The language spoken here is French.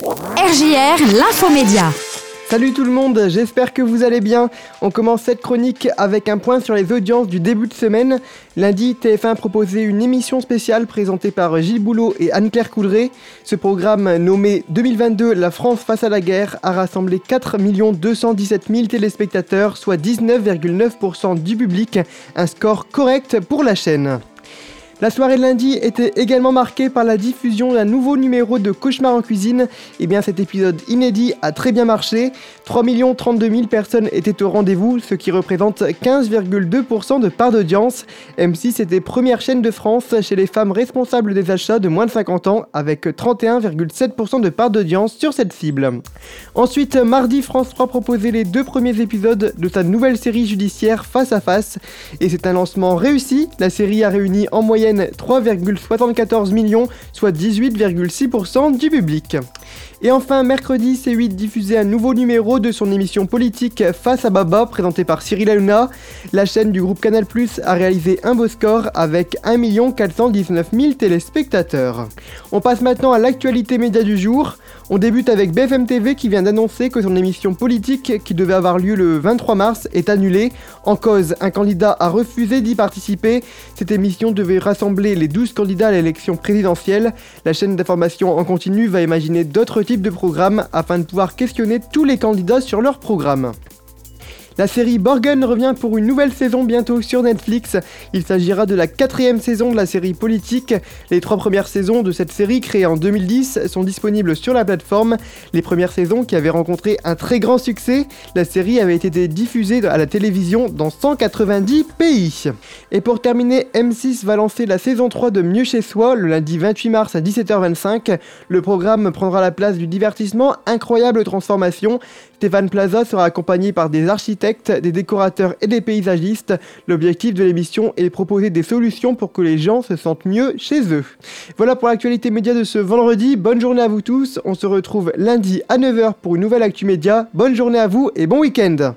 RJR, l'infomédia. Salut tout le monde, j'espère que vous allez bien. On commence cette chronique avec un point sur les audiences du début de semaine. Lundi, TF1 proposait une émission spéciale présentée par Gilles Boulot et Anne-Claire Coudray. Ce programme, nommé 2022 La France face à la guerre, a rassemblé 4 217 000 téléspectateurs, soit 19,9% du public, un score correct pour la chaîne. La soirée de lundi était également marquée par la diffusion d'un nouveau numéro de Cauchemar en cuisine. Et eh bien cet épisode inédit a très bien marché. 3 32 000 personnes étaient au rendez-vous, ce qui représente 15,2% de part d'audience. M6 était première chaîne de France chez les femmes responsables des achats de moins de 50 ans, avec 31,7% de part d'audience sur cette cible. Ensuite, mardi, France 3 proposait les deux premiers épisodes de sa nouvelle série judiciaire Face à Face. Et c'est un lancement réussi. La série a réuni en moyenne 3,74 millions, soit 18,6% du public. Et enfin, mercredi, C8 diffusait un nouveau numéro de son émission politique Face à Baba, présenté par Cyril Hanouna. La chaîne du groupe Canal Plus a réalisé un beau score avec 1 419 000 téléspectateurs. On passe maintenant à l'actualité média du jour. On débute avec BFM TV qui vient d'annoncer que son émission politique, qui devait avoir lieu le 23 mars, est annulée. En cause, un candidat a refusé d'y participer. Cette émission devait rassembler les 12 candidats à l'élection présidentielle. La chaîne d'information en continu va imaginer d'autres types de programmes afin de pouvoir questionner tous les candidats sur leur programme. La série Borgen revient pour une nouvelle saison bientôt sur Netflix. Il s'agira de la quatrième saison de la série politique. Les trois premières saisons de cette série créée en 2010 sont disponibles sur la plateforme. Les premières saisons qui avaient rencontré un très grand succès, la série avait été diffusée à la télévision dans 190 pays. Et pour terminer, M6 va lancer la saison 3 de Mieux chez soi le lundi 28 mars à 17h25. Le programme prendra la place du divertissement Incroyable Transformation. Stéphane Plaza sera accompagné par des architectes des décorateurs et des paysagistes. L'objectif de l'émission est de proposer des solutions pour que les gens se sentent mieux chez eux. Voilà pour l'actualité média de ce vendredi. Bonne journée à vous tous. On se retrouve lundi à 9h pour une nouvelle Actu Média. Bonne journée à vous et bon week-end.